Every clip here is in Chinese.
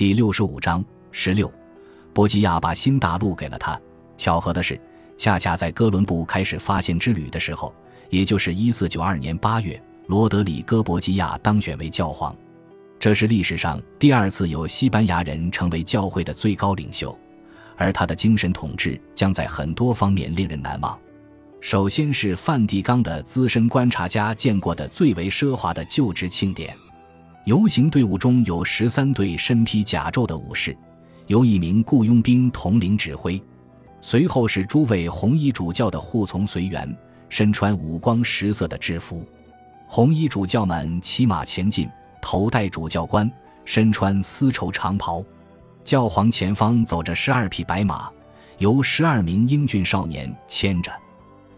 第六十五章十六，波吉亚把新大陆给了他。巧合的是，恰恰在哥伦布开始发现之旅的时候，也就是一四九二年八月，罗德里戈·博吉亚当选为教皇。这是历史上第二次有西班牙人成为教会的最高领袖，而他的精神统治将在很多方面令人难忘。首先是梵蒂冈的资深观察家见过的最为奢华的就职庆典，游行队伍中有十三队身披甲胄的武士，由一名雇佣兵统领指挥。随后是诸位红衣主教的护从随员，身穿五光十色的制服，红衣主教们骑马前进。头戴主教冠，身穿丝绸长袍，教皇前方走着十二匹白马，由十二名英俊少年牵着。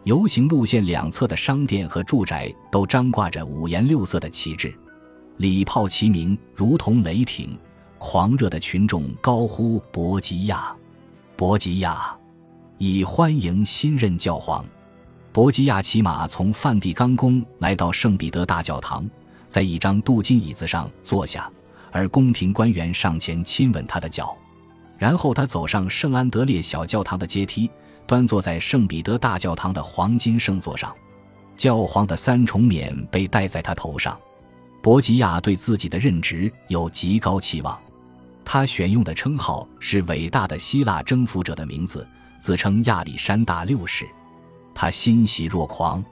游行路线两侧的商店和住宅都张挂着五颜六色的旗帜，礼炮齐鸣，如同雷霆。狂热的群众高呼“博吉亚，博吉亚”，以欢迎新任教皇。博吉亚骑马从梵蒂冈宫来到圣彼得大教堂。在一张镀金椅子上坐下，而宫廷官员上前亲吻他的脚，然后他走上圣安德烈小教堂的阶梯，端坐在圣彼得大教堂的黄金圣座上。教皇的三重冕被戴在他头上。博吉亚对自己的任职有极高期望，他选用的称号是伟大的希腊征服者的名字，自称亚历山大六世。他欣喜若狂。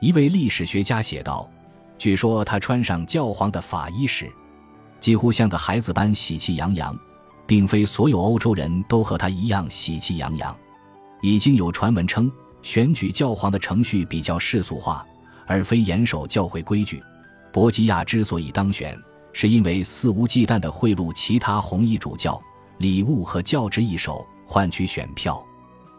一位历史学家写道。据说他穿上教皇的法衣时，几乎像个孩子般喜气洋洋，并非所有欧洲人都和他一样喜气洋洋。已经有传闻称，选举教皇的程序比较世俗化，而非严守教会规矩。博吉亚之所以当选，是因为肆无忌惮地贿赂其他红衣主教，礼物和教职一手换取选票。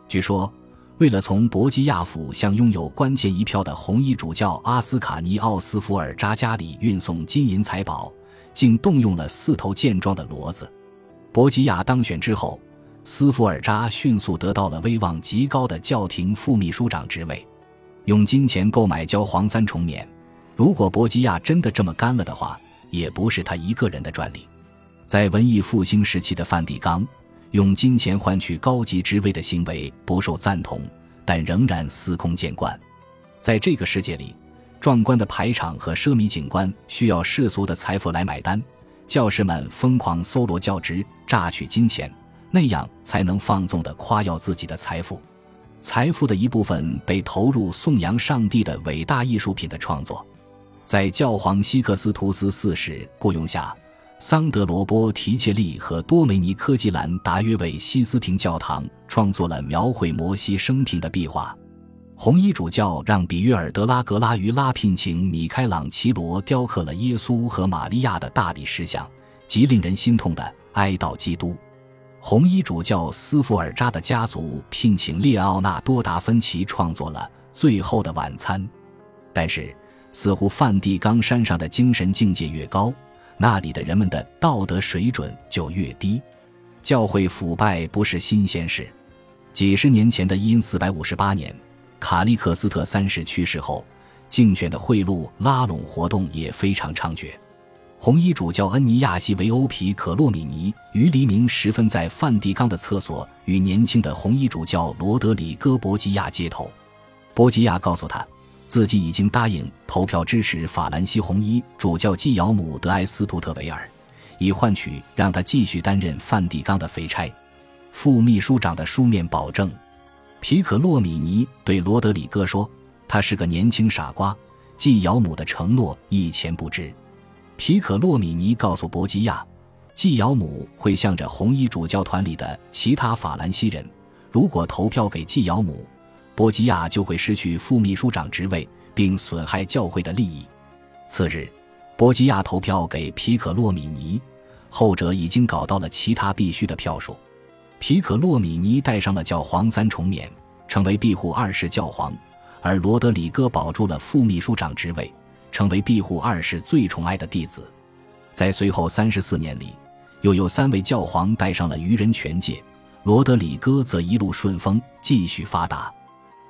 据说。为了从博基亚府向拥有关键一票的红衣主教阿斯卡尼奥斯福尔扎家里运送金银财宝，竟动用了四头健壮的骡子。博基亚当选之后，斯福尔扎迅速得到了威望极高的教廷副秘书长职位。用金钱购买教皇三重冕，如果博基亚真的这么干了的话，也不是他一个人的专利。在文艺复兴时期的梵蒂冈。用金钱换取高级职位的行为不受赞同，但仍然司空见惯。在这个世界里，壮观的排场和奢靡景观需要世俗的财富来买单。教士们疯狂搜罗教职，榨取金钱，那样才能放纵地夸耀自己的财富。财富的一部分被投入颂扬上帝的伟大艺术品的创作。在教皇西克斯图斯四世雇佣下。桑德罗波提切利和多梅尼科基兰达约为西斯廷教堂创作了描绘摩西生平的壁画。红衣主教让比约尔德拉格拉于拉聘请米开朗奇罗雕刻了耶稣和玛利亚的大理石像，极令人心痛的哀悼基督。红衣主教斯福尔扎的家族聘请列奥纳多达芬奇创作了《最后的晚餐》，但是似乎梵蒂冈山上的精神境界越高。那里的人们的道德水准就越低，教会腐败不是新鲜事。几十年前的因四百五十八年，卡利克斯特三世去世后，竞选的贿赂拉拢活动也非常猖獗。红衣主教恩尼亚西维欧皮可洛米尼于黎明时分在梵蒂冈的厕所与年轻的红衣主教罗德里戈·博吉亚接头，博吉亚告诉他。自己已经答应投票支持法兰西红衣主教纪尧姆德埃斯图特维尔，以换取让他继续担任梵蒂冈的肥差。副秘书长的书面保证。皮可洛米尼对罗德里戈说：“他是个年轻傻瓜，纪尧姆的承诺一钱不值。”皮可洛米尼告诉博吉亚，纪尧姆会向着红衣主教团里的其他法兰西人，如果投票给纪尧姆。波吉亚就会失去副秘书长职位，并损害教会的利益。次日，波吉亚投票给皮可洛米尼，后者已经搞到了其他必须的票数。皮可洛米尼戴上了教皇三重冕，成为庇护二世教皇；而罗德里戈保住了副秘书长职位，成为庇护二世最宠爱的弟子。在随后三十四年里，又有三位教皇戴上了愚人权戒，罗德里戈则一路顺风，继续发达。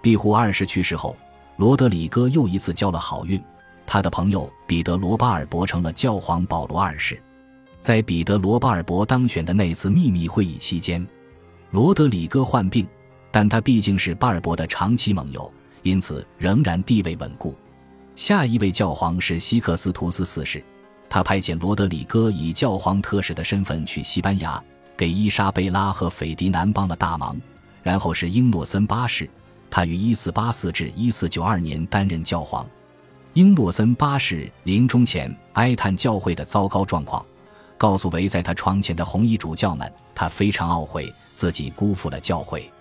庇护二世去世后，罗德里戈又一次交了好运，他的朋友彼得罗巴尔伯成了教皇保罗二世。在彼得罗巴尔伯当选的那次秘密会议期间，罗德里戈患病，但他毕竟是巴尔伯的长期盟友，因此仍然地位稳固。下一位教皇是西克斯图斯四世，他派遣罗德里戈以教皇特使的身份去西班牙，给伊莎贝拉和斐迪南帮了大忙。然后是英诺森八世，他于1484至1492年担任教皇。英诺森八世临终前哀叹教会的糟糕状况，告诉围在他床前的红衣主教们，他非常懊悔自己辜负了教会。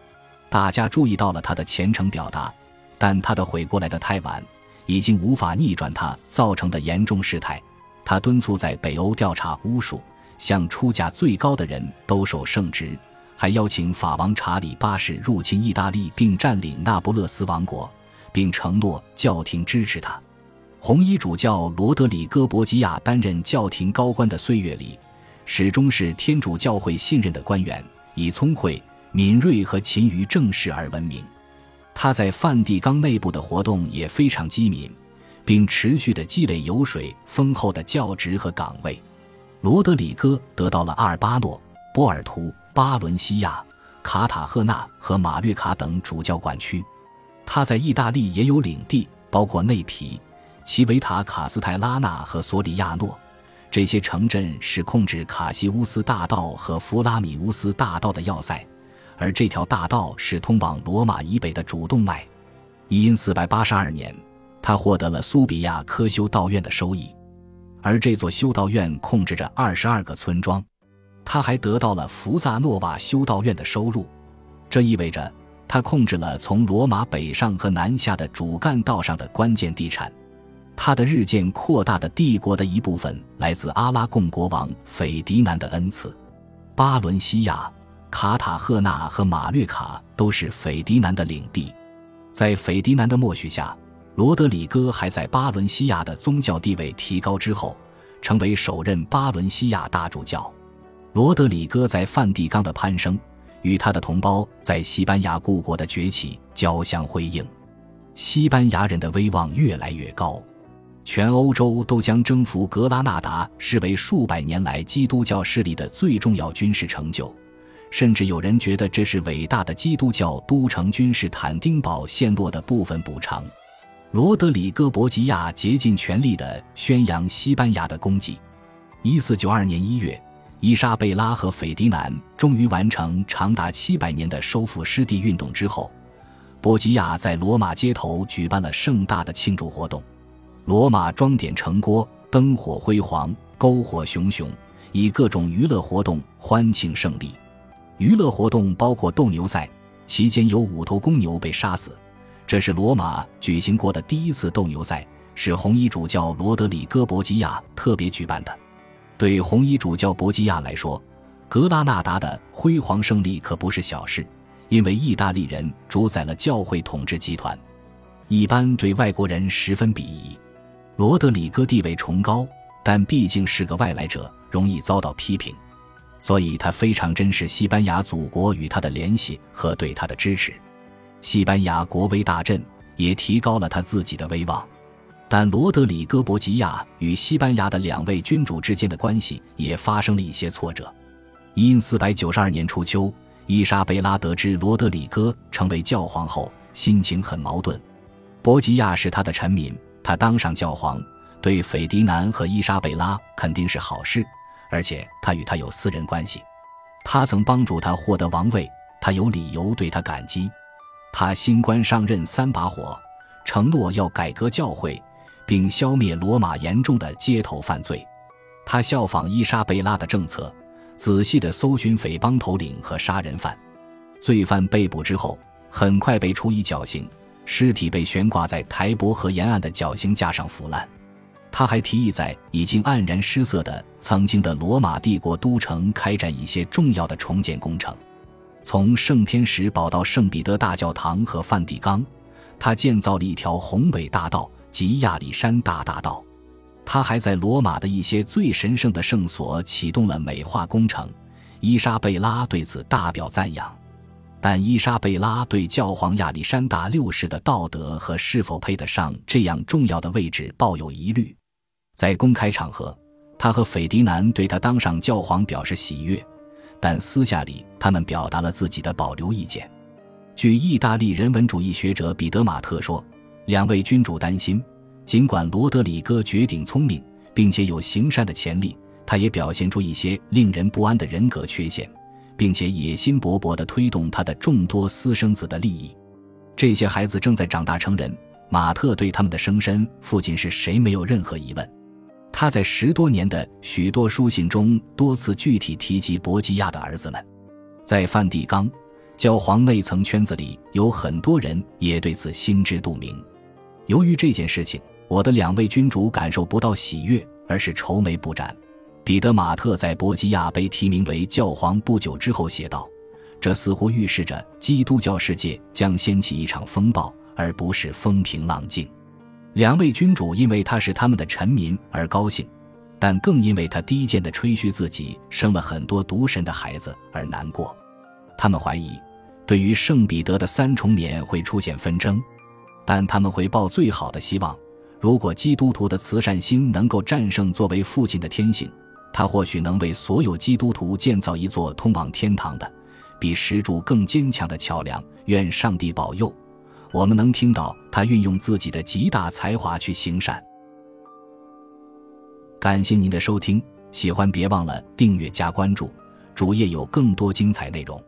大家注意到了他的虔诚表达，但他的悔过来的太晚。已经无法逆转他造成的严重事态，他敦促在北欧调查巫术，向出价最高的人兜售圣职，还邀请法王查理八世入侵意大利并占领那不勒斯王国，并承诺教廷支持他。红衣主教罗德里戈·博吉亚担任教廷高官的岁月里，始终是天主教会信任的官员，以聪慧、敏锐和勤于政事而闻名。他在梵蒂冈内部的活动也非常机敏，并持续地积累油水丰厚的教职和岗位。罗德里戈得到了阿尔巴诺、波尔图、巴伦西亚、卡塔赫纳和马略卡等主教管区。他在意大利也有领地，包括内皮、奇维塔卡斯泰拉纳和索里亚诺。这些城镇是控制卡西乌斯大道和弗拉米乌斯大道的要塞。而这条大道是通往罗马以北的主动脉。因四百八十二年，他获得了苏比亚科修道院的收益，而这座修道院控制着二十二个村庄。他还得到了福萨诺瓦修道院的收入，这意味着他控制了从罗马北上和南下的主干道上的关键地产。他的日渐扩大的帝国的一部分来自阿拉贡国王斐迪南的恩赐，巴伦西亚。卡塔赫纳和马略卡都是斐迪南的领地，在斐迪南的默许下，罗德里戈还在巴伦西亚的宗教地位提高之后，成为首任巴伦西亚大主教。罗德里戈在梵蒂冈的攀升，与他的同胞在西班牙故国的崛起交相辉映，西班牙人的威望越来越高，全欧洲都将征服格拉纳达视为数百年来基督教势力的最重要军事成就。甚至有人觉得这是伟大的基督教都城君士坦丁堡陷落的部分补偿。罗德里戈·博吉亚竭尽全力地宣扬西班牙的功绩。一四九二年一月，伊莎贝拉和斐迪南终于完成长达七百年的收复失地运动之后，博吉亚在罗马街头举办了盛大的庆祝活动。罗马装点城郭，灯火辉煌，篝火熊熊，以各种娱乐活动欢庆胜利。娱乐活动包括斗牛赛，期间有五头公牛被杀死。这是罗马举行过的第一次斗牛赛，是红衣主教罗德里戈·博吉亚特别举办的。对红衣主教博吉亚来说，格拉纳达的辉煌胜利可不是小事，因为意大利人主宰了教会统治集团，一般对外国人十分鄙夷。罗德里戈地位崇高，但毕竟是个外来者，容易遭到批评。所以他非常珍视西班牙祖国与他的联系和对他的支持，西班牙国威大振，也提高了他自己的威望。但罗德里戈·博吉亚与西班牙的两位君主之间的关系也发生了一些挫折。因四百九十二年初秋，伊莎贝拉得知罗德里戈成为教皇后，心情很矛盾。博吉亚是他的臣民，他当上教皇，对斐迪南和伊莎贝拉肯定是好事。而且他与他有私人关系，他曾帮助他获得王位，他有理由对他感激。他新官上任三把火，承诺要改革教会，并消灭罗马严重的街头犯罪。他效仿伊莎贝拉的政策，仔细地搜寻匪帮头领和杀人犯。罪犯被捕之后，很快被处以绞刑，尸体被悬挂在台伯河沿岸的绞刑架上腐烂。他还提议在已经黯然失色的曾经的罗马帝国都城开展一些重要的重建工程，从圣天使堡到圣彼得大教堂和梵蒂冈，他建造了一条宏伟大道及亚历山大大道。他还在罗马的一些最神圣的圣所启动了美化工程，伊莎贝拉对此大表赞扬。但伊莎贝拉对教皇亚历山大六世的道德和是否配得上这样重要的位置抱有疑虑。在公开场合，他和斐迪南对他当上教皇表示喜悦，但私下里他们表达了自己的保留意见。据意大利人文主义学者彼得马特说，两位君主担心，尽管罗德里戈绝顶聪明，并且有行善的潜力，他也表现出一些令人不安的人格缺陷，并且野心勃勃地推动他的众多私生子的利益。这些孩子正在长大成人，马特对他们的生身父亲是谁没有任何疑问。他在十多年的许多书信中多次具体提及博基亚的儿子们，在梵蒂冈。教皇内层圈子里有很多人也对此心知肚明。由于这件事情，我的两位君主感受不到喜悦，而是愁眉不展。彼得·马特在伯基亚被提名为教皇不久之后写道：“这似乎预示着基督教世界将掀起一场风暴，而不是风平浪静。”两位君主因为他是他们的臣民而高兴，但更因为他低贱地吹嘘自己生了很多独神的孩子而难过。他们怀疑，对于圣彼得的三重冕会出现纷争，但他们会抱最好的希望。如果基督徒的慈善心能够战胜作为父亲的天性，他或许能为所有基督徒建造一座通往天堂的、比石柱更坚强的桥梁。愿上帝保佑，我们能听到他运用自己的极大才华去行善。感谢您的收听，喜欢别忘了订阅加关注，主页有更多精彩内容。